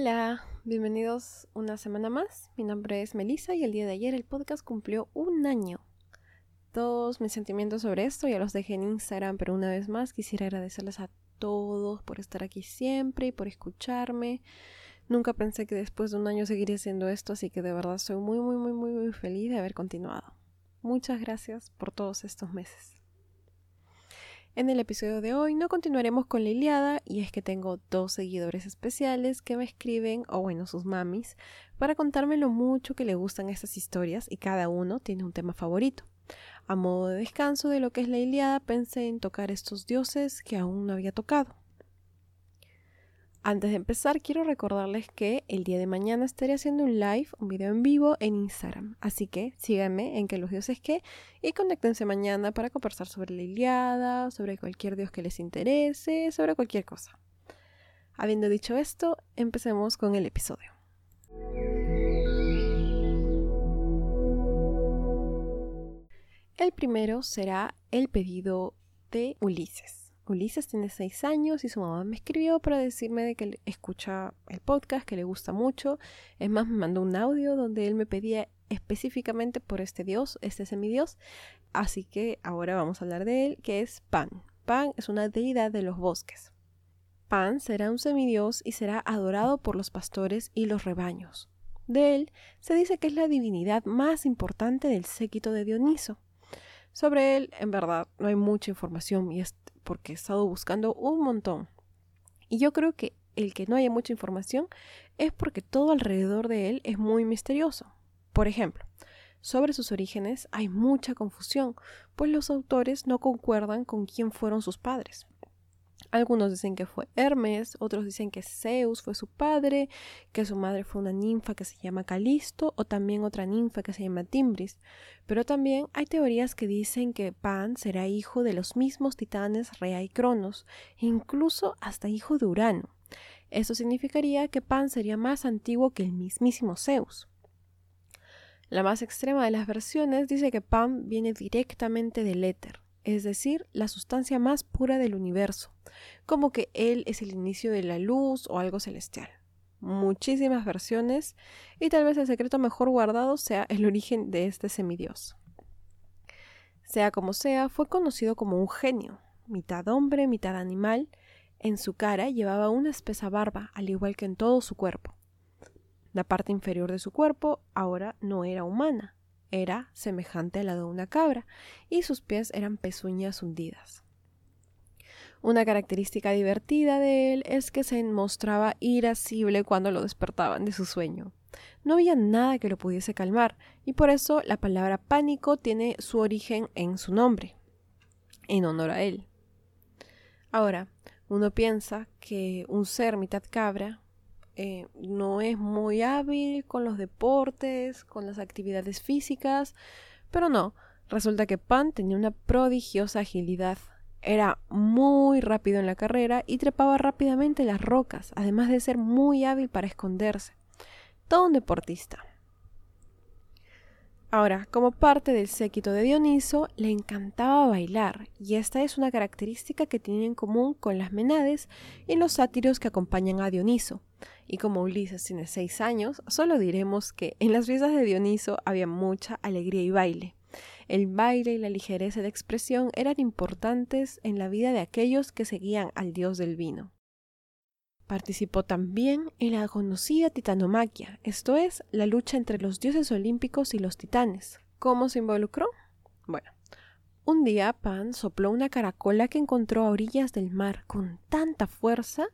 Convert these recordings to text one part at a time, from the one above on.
Hola, bienvenidos una semana más. Mi nombre es Melissa y el día de ayer el podcast cumplió un año. Todos mis sentimientos sobre esto ya los dejé en Instagram, pero una vez más quisiera agradecerles a todos por estar aquí siempre y por escucharme. Nunca pensé que después de un año seguiría haciendo esto, así que de verdad estoy muy, muy, muy, muy, muy feliz de haber continuado. Muchas gracias por todos estos meses. En el episodio de hoy no continuaremos con la Iliada y es que tengo dos seguidores especiales que me escriben, o bueno, sus mamis, para contarme lo mucho que le gustan estas historias y cada uno tiene un tema favorito. A modo de descanso de lo que es la Iliada pensé en tocar estos dioses que aún no había tocado. Antes de empezar, quiero recordarles que el día de mañana estaré haciendo un live, un video en vivo en Instagram. Así que síganme en que los dioses que y conéctense mañana para conversar sobre la Iliada, sobre cualquier dios que les interese, sobre cualquier cosa. Habiendo dicho esto, empecemos con el episodio. El primero será el pedido de Ulises. Ulises tiene seis años y su mamá me escribió para decirme de que escucha el podcast, que le gusta mucho. Es más, me mandó un audio donde él me pedía específicamente por este dios, este semidios. Así que ahora vamos a hablar de él, que es Pan. Pan es una deidad de los bosques. Pan será un semidios y será adorado por los pastores y los rebaños. De él se dice que es la divinidad más importante del séquito de Dioniso. Sobre él, en verdad, no hay mucha información y es porque he estado buscando un montón. Y yo creo que el que no haya mucha información es porque todo alrededor de él es muy misterioso. Por ejemplo, sobre sus orígenes hay mucha confusión, pues los autores no concuerdan con quién fueron sus padres. Algunos dicen que fue Hermes, otros dicen que Zeus fue su padre, que su madre fue una ninfa que se llama Calisto o también otra ninfa que se llama Timbris. Pero también hay teorías que dicen que Pan será hijo de los mismos titanes Rea y Cronos, incluso hasta hijo de Urano. Eso significaría que Pan sería más antiguo que el mismísimo Zeus. La más extrema de las versiones dice que Pan viene directamente del éter, es decir, la sustancia más pura del universo, como que Él es el inicio de la luz o algo celestial. Muchísimas versiones y tal vez el secreto mejor guardado sea el origen de este semidios. Sea como sea, fue conocido como un genio, mitad hombre, mitad animal. En su cara llevaba una espesa barba, al igual que en todo su cuerpo. La parte inferior de su cuerpo ahora no era humana, era semejante a la de una cabra, y sus pies eran pezuñas hundidas. Una característica divertida de él es que se mostraba irascible cuando lo despertaban de su sueño. No había nada que lo pudiese calmar, y por eso la palabra pánico tiene su origen en su nombre, en honor a él. Ahora, uno piensa que un ser mitad cabra eh, no es muy hábil con los deportes, con las actividades físicas, pero no, resulta que Pan tenía una prodigiosa agilidad. Era muy rápido en la carrera y trepaba rápidamente las rocas, además de ser muy hábil para esconderse. Todo un deportista. Ahora, como parte del séquito de Dioniso, le encantaba bailar, y esta es una característica que tiene en común con las menades y los sátiros que acompañan a Dioniso. Y como Ulises tiene seis años, solo diremos que en las fiestas de Dioniso había mucha alegría y baile. El baile y la ligereza de expresión eran importantes en la vida de aquellos que seguían al dios del vino. Participó también en la conocida titanomaquia, esto es, la lucha entre los dioses olímpicos y los titanes. ¿Cómo se involucró? Bueno, un día Pan sopló una caracola que encontró a orillas del mar con tanta fuerza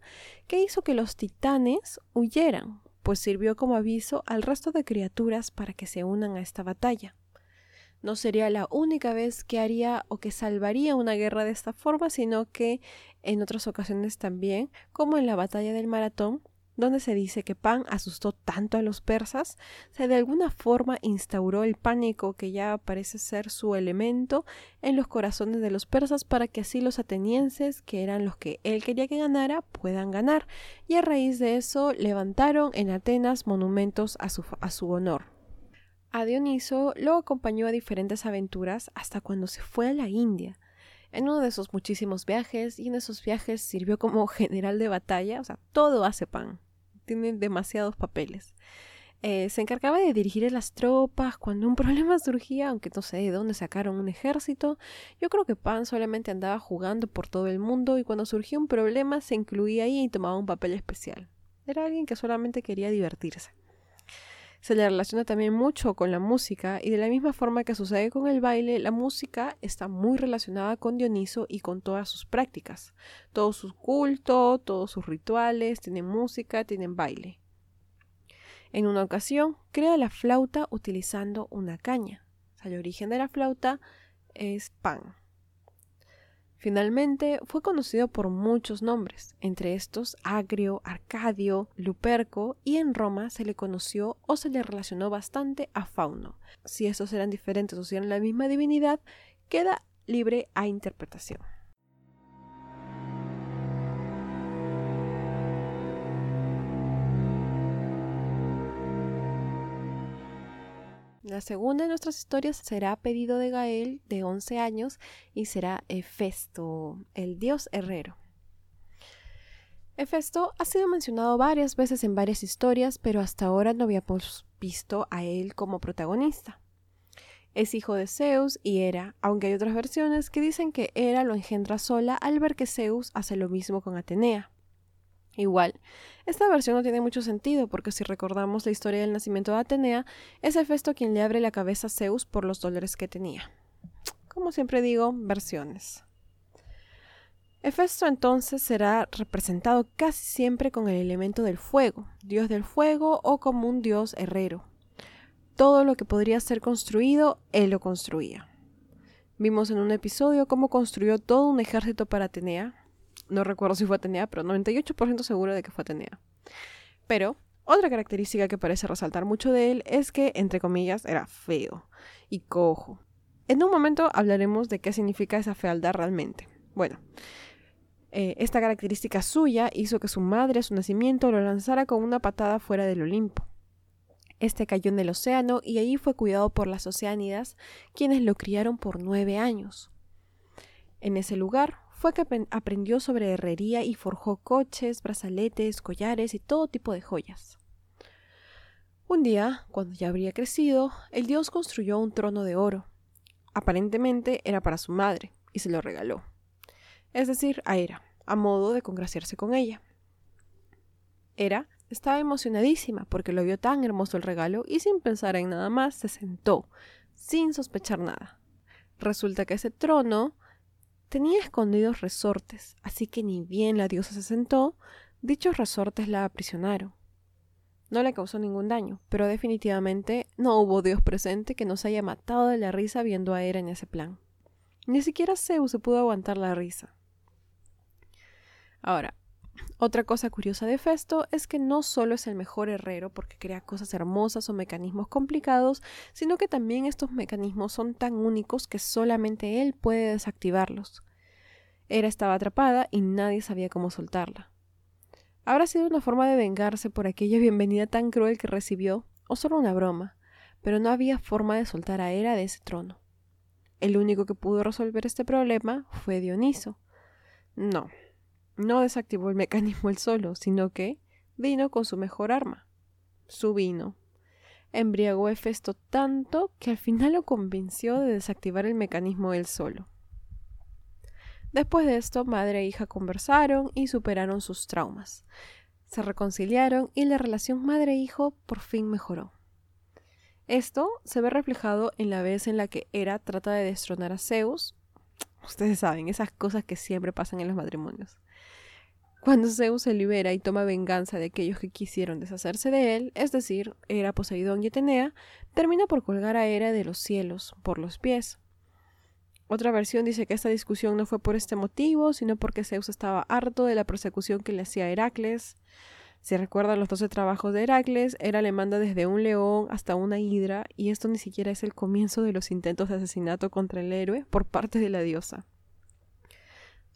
que hizo que los titanes huyeran, pues sirvió como aviso al resto de criaturas para que se unan a esta batalla. No sería la única vez que haría o que salvaría una guerra de esta forma, sino que en otras ocasiones también, como en la batalla del maratón, donde se dice que Pan asustó tanto a los persas, se de alguna forma instauró el pánico que ya parece ser su elemento en los corazones de los persas para que así los atenienses, que eran los que él quería que ganara, puedan ganar, y a raíz de eso levantaron en Atenas monumentos a su, a su honor. A Dioniso lo acompañó a diferentes aventuras hasta cuando se fue a la India. En uno de esos muchísimos viajes, y en esos viajes sirvió como general de batalla, o sea, todo hace pan. tiene demasiados papeles. Eh, se encargaba de dirigir las tropas cuando un problema surgía, aunque no sé de dónde sacaron un ejército. Yo creo que Pan solamente andaba jugando por todo el mundo y cuando surgía un problema se incluía ahí y tomaba un papel especial. Era alguien que solamente quería divertirse. Se le relaciona también mucho con la música y de la misma forma que sucede con el baile, la música está muy relacionada con Dioniso y con todas sus prácticas. Todos sus cultos, todos sus rituales, tienen música, tienen baile. En una ocasión, crea la flauta utilizando una caña. el origen de la flauta es pan. Finalmente fue conocido por muchos nombres, entre estos Agrio, Arcadio, Luperco, y en Roma se le conoció o se le relacionó bastante a Fauno. Si estos eran diferentes o si eran la misma divinidad, queda libre a interpretación. La segunda de nuestras historias será pedido de Gael, de 11 años, y será Hefesto, el dios herrero. Hefesto ha sido mencionado varias veces en varias historias, pero hasta ahora no habíamos visto a él como protagonista. Es hijo de Zeus y Hera, aunque hay otras versiones que dicen que Hera lo engendra sola al ver que Zeus hace lo mismo con Atenea. Igual, esta versión no tiene mucho sentido porque si recordamos la historia del nacimiento de Atenea, es Hefesto quien le abre la cabeza a Zeus por los dolores que tenía. Como siempre digo, versiones. Hefesto entonces será representado casi siempre con el elemento del fuego, dios del fuego o como un dios herrero. Todo lo que podría ser construido, él lo construía. Vimos en un episodio cómo construyó todo un ejército para Atenea, no recuerdo si fue Atenea, pero 98% seguro de que fue Atenea. Pero otra característica que parece resaltar mucho de él es que, entre comillas, era feo y cojo. En un momento hablaremos de qué significa esa fealdad realmente. Bueno, eh, esta característica suya hizo que su madre a su nacimiento lo lanzara con una patada fuera del Olimpo. Este cayó en el océano y allí fue cuidado por las Oceánidas, quienes lo criaron por nueve años. En ese lugar fue que aprendió sobre herrería y forjó coches, brazaletes, collares y todo tipo de joyas. Un día, cuando ya habría crecido, el dios construyó un trono de oro. Aparentemente era para su madre, y se lo regaló. Es decir, a Hera, a modo de congraciarse con ella. Hera estaba emocionadísima porque lo vio tan hermoso el regalo y sin pensar en nada más se sentó, sin sospechar nada. Resulta que ese trono Tenía escondidos resortes, así que ni bien la diosa se sentó, dichos resortes la aprisionaron. No le causó ningún daño, pero definitivamente no hubo dios presente que no se haya matado de la risa viendo a Hera en ese plan. Ni siquiera Zeus se pudo aguantar la risa. Ahora, otra cosa curiosa de Festo es que no solo es el mejor herrero porque crea cosas hermosas o mecanismos complicados, sino que también estos mecanismos son tan únicos que solamente él puede desactivarlos. Era estaba atrapada y nadie sabía cómo soltarla. ¿Habrá sido una forma de vengarse por aquella bienvenida tan cruel que recibió, o solo una broma? Pero no había forma de soltar a Hera de ese trono. El único que pudo resolver este problema fue Dioniso. No, no desactivó el mecanismo él solo, sino que vino con su mejor arma, su vino. Embriagó a tanto que al final lo convenció de desactivar el mecanismo él solo. Después de esto, madre e hija conversaron y superaron sus traumas. Se reconciliaron y la relación madre-hijo por fin mejoró. Esto se ve reflejado en la vez en la que Hera trata de destronar a Zeus. Ustedes saben, esas cosas que siempre pasan en los matrimonios. Cuando Zeus se libera y toma venganza de aquellos que quisieron deshacerse de él, es decir, Hera, Poseidón y Atenea, termina por colgar a Hera de los cielos por los pies. Otra versión dice que esta discusión no fue por este motivo, sino porque Zeus estaba harto de la persecución que le hacía Heracles. Si recuerdan los doce trabajos de Heracles, Hera le manda desde un león hasta una hidra, y esto ni siquiera es el comienzo de los intentos de asesinato contra el héroe por parte de la diosa.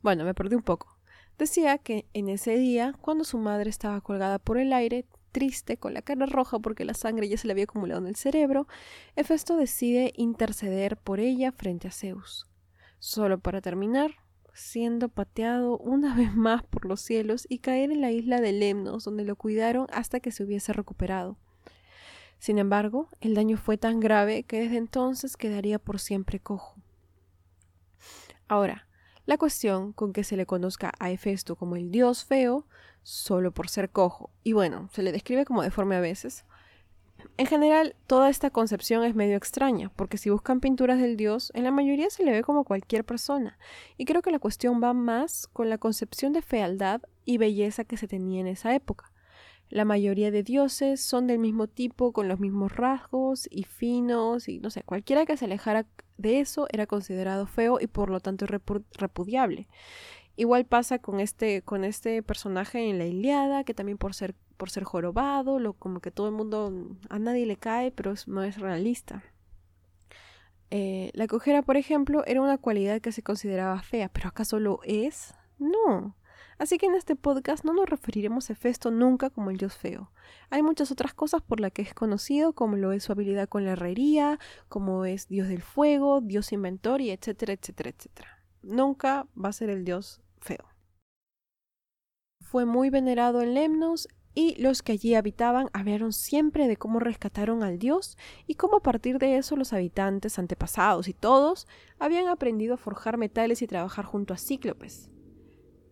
Bueno, me perdí un poco. Decía que en ese día, cuando su madre estaba colgada por el aire, triste, con la cara roja porque la sangre ya se le había acumulado en el cerebro, Hefesto decide interceder por ella frente a Zeus. Solo para terminar, siendo pateado una vez más por los cielos y caer en la isla de Lemnos, donde lo cuidaron hasta que se hubiese recuperado. Sin embargo, el daño fue tan grave que desde entonces quedaría por siempre cojo. Ahora, la cuestión con que se le conozca a Hefesto como el dios feo, solo por ser cojo, y bueno, se le describe como deforme a veces, en general, toda esta concepción es medio extraña, porque si buscan pinturas del dios, en la mayoría se le ve como cualquier persona, y creo que la cuestión va más con la concepción de fealdad y belleza que se tenía en esa época. La mayoría de dioses son del mismo tipo, con los mismos rasgos y finos, y no sé, cualquiera que se alejara de eso era considerado feo y por lo tanto repudiable. Igual pasa con este, con este personaje en la Iliada, que también por ser, por ser jorobado, lo, como que todo el mundo, a nadie le cae, pero no es realista. Eh, la cojera, por ejemplo, era una cualidad que se consideraba fea, pero ¿acaso lo es? No. Así que en este podcast no nos referiremos a Hefesto nunca como el dios feo. Hay muchas otras cosas por las que es conocido, como lo es su habilidad con la herrería, como es dios del fuego, dios inventor y etcétera, etcétera, etcétera. Nunca va a ser el dios feo. Fue muy venerado en Lemnos y los que allí habitaban hablaron siempre de cómo rescataron al dios y cómo a partir de eso los habitantes, antepasados y todos habían aprendido a forjar metales y trabajar junto a cíclopes.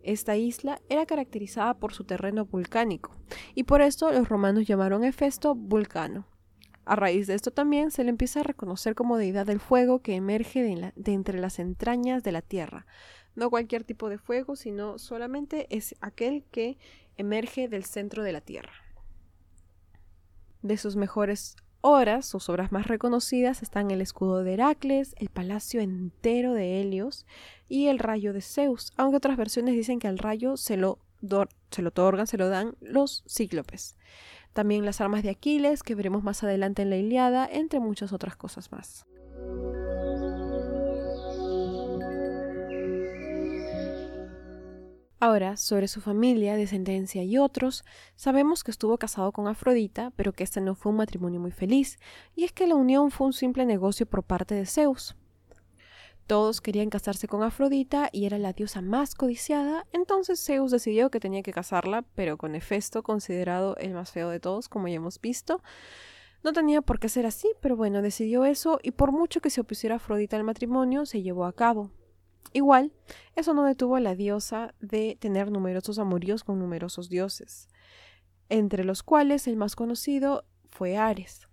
Esta isla era caracterizada por su terreno volcánico, y por esto los romanos llamaron a Hefesto Vulcano. A raíz de esto también se le empieza a reconocer como deidad del fuego que emerge de, de, entre las entrañas de la tierra. No cualquier tipo de fuego, sino solamente es aquel que emerge del centro de la tierra. De sus mejores Ahora, sus obras más reconocidas están el escudo de Heracles, el palacio entero de Helios y el rayo de Zeus, aunque otras versiones dicen que al rayo se lo, se lo otorgan, se lo dan los cíclopes. También las armas de Aquiles, que veremos más adelante en la Iliada, entre muchas otras cosas más. Ahora, sobre su familia, descendencia y otros, sabemos que estuvo casado con Afrodita, pero que este no fue un matrimonio muy feliz, y es que la unión fue un simple negocio por parte de Zeus. Todos querían casarse con Afrodita y era la diosa más codiciada, entonces Zeus decidió que tenía que casarla, pero con Hefesto, considerado el más feo de todos, como ya hemos visto. No tenía por qué ser así, pero bueno, decidió eso y por mucho que se opusiera Afrodita al matrimonio, se llevó a cabo. Igual, eso no detuvo a la diosa de tener numerosos amoríos con numerosos dioses, entre los cuales el más conocido fue Ares.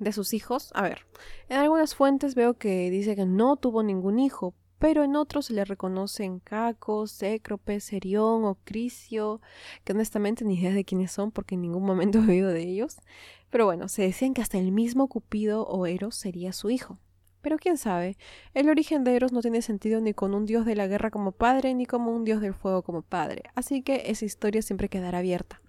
De sus hijos, a ver, en algunas fuentes veo que dice que no tuvo ningún hijo, pero en otros se le reconocen Caco, Cécrope, Serión o Crisio, que honestamente ni idea de quiénes son porque en ningún momento he oído de ellos. Pero bueno, se decían que hasta el mismo Cupido o Eros sería su hijo. Pero quién sabe, el origen de Eros no tiene sentido ni con un dios de la guerra como padre, ni como un dios del fuego como padre, así que esa historia siempre quedará abierta.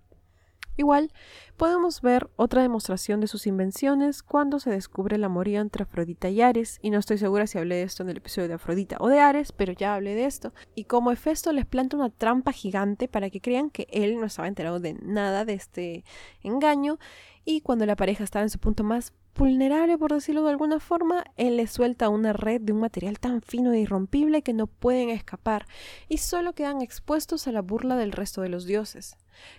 Igual, podemos ver otra demostración de sus invenciones cuando se descubre el amorío entre Afrodita y Ares, y no estoy segura si hablé de esto en el episodio de Afrodita o de Ares, pero ya hablé de esto, y como Hefesto les planta una trampa gigante para que crean que él no estaba enterado de nada de este engaño, y cuando la pareja estaba en su punto más vulnerable, por decirlo de alguna forma, él le suelta una red de un material tan fino e irrompible que no pueden escapar y solo quedan expuestos a la burla del resto de los dioses.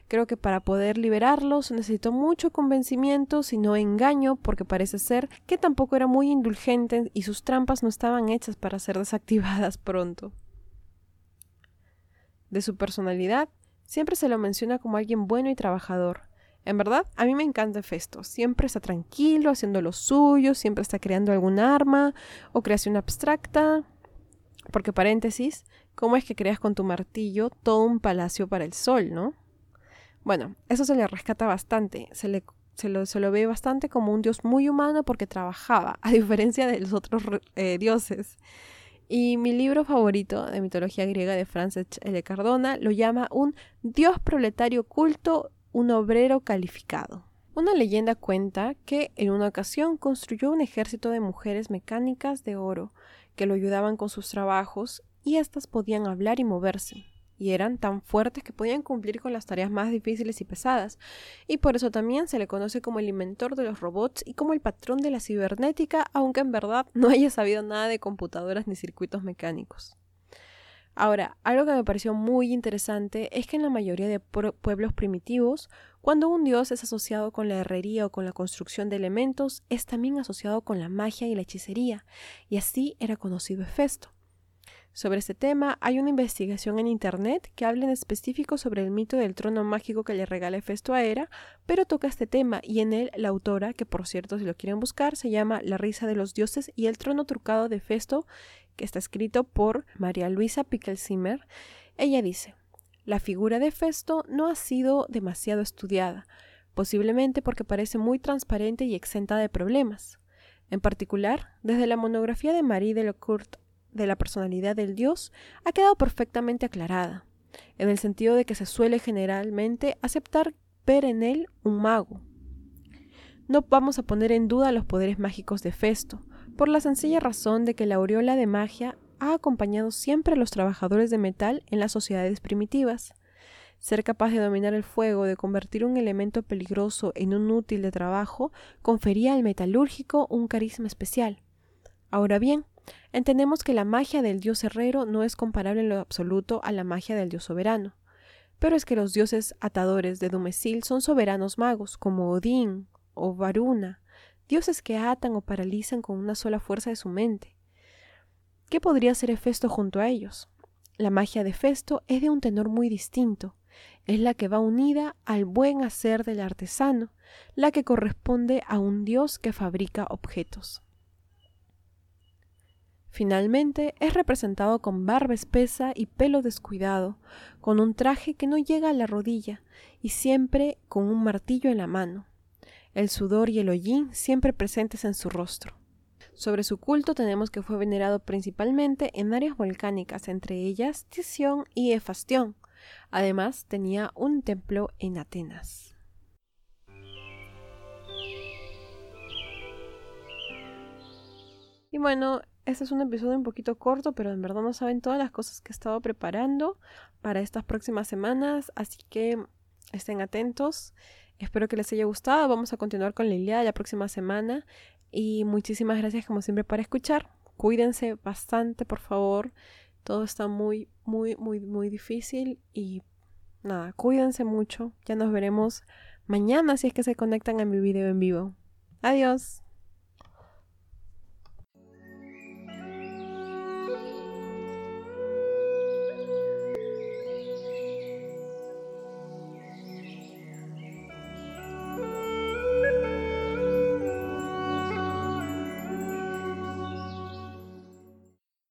Creo que para poder liberarlos necesitó mucho convencimiento, si no engaño, porque parece ser que tampoco era muy indulgente y sus trampas no estaban hechas para ser desactivadas pronto. De su personalidad, siempre se lo menciona como alguien bueno y trabajador, en verdad, a mí me encanta Festo. Siempre está tranquilo, haciendo lo suyo, siempre está creando algún arma o creación abstracta. Porque, paréntesis, ¿cómo es que creas con tu martillo todo un palacio para el sol, no? Bueno, eso se le rescata bastante. Se, le, se, lo, se lo ve bastante como un dios muy humano porque trabajaba, a diferencia de los otros eh, dioses. Y mi libro favorito de mitología griega de Frances L. Cardona lo llama un dios proletario culto un obrero calificado. Una leyenda cuenta que en una ocasión construyó un ejército de mujeres mecánicas de oro que lo ayudaban con sus trabajos y éstas podían hablar y moverse, y eran tan fuertes que podían cumplir con las tareas más difíciles y pesadas, y por eso también se le conoce como el inventor de los robots y como el patrón de la cibernética, aunque en verdad no haya sabido nada de computadoras ni circuitos mecánicos. Ahora, algo que me pareció muy interesante es que en la mayoría de pueblos primitivos, cuando un dios es asociado con la herrería o con la construcción de elementos, es también asociado con la magia y la hechicería, y así era conocido Hefesto. Sobre este tema hay una investigación en Internet que habla en específico sobre el mito del trono mágico que le regala Hefesto a Hera, pero toca este tema y en él la autora, que por cierto si lo quieren buscar, se llama La risa de los dioses y el trono trucado de Hefesto, que está escrito por María Luisa Pickelsimer. Ella dice, la figura de Hefesto no ha sido demasiado estudiada, posiblemente porque parece muy transparente y exenta de problemas. En particular, desde la monografía de Marie de Lecourt de la personalidad del dios ha quedado perfectamente aclarada, en el sentido de que se suele generalmente aceptar ver en él un mago. No vamos a poner en duda los poderes mágicos de Festo, por la sencilla razón de que la aureola de magia ha acompañado siempre a los trabajadores de metal en las sociedades primitivas. Ser capaz de dominar el fuego, de convertir un elemento peligroso en un útil de trabajo, confería al metalúrgico un carisma especial. Ahora bien, Entendemos que la magia del dios herrero no es comparable en lo absoluto a la magia del dios soberano. Pero es que los dioses atadores de Dumesil son soberanos magos, como Odín o Varuna, dioses que atan o paralizan con una sola fuerza de su mente. ¿Qué podría ser Hefesto junto a ellos? La magia de Hefesto es de un tenor muy distinto. Es la que va unida al buen hacer del artesano, la que corresponde a un dios que fabrica objetos. Finalmente, es representado con barba espesa y pelo descuidado, con un traje que no llega a la rodilla y siempre con un martillo en la mano, el sudor y el hollín siempre presentes en su rostro. Sobre su culto tenemos que fue venerado principalmente en áreas volcánicas, entre ellas Tisión y Efastión. Además, tenía un templo en Atenas. Y bueno, este es un episodio un poquito corto, pero en verdad no saben todas las cosas que he estado preparando para estas próximas semanas, así que estén atentos. Espero que les haya gustado. Vamos a continuar con la idea la próxima semana. Y muchísimas gracias como siempre por escuchar. Cuídense bastante, por favor. Todo está muy, muy, muy, muy difícil. Y nada, cuídense mucho. Ya nos veremos mañana si es que se conectan a mi video en vivo. Adiós.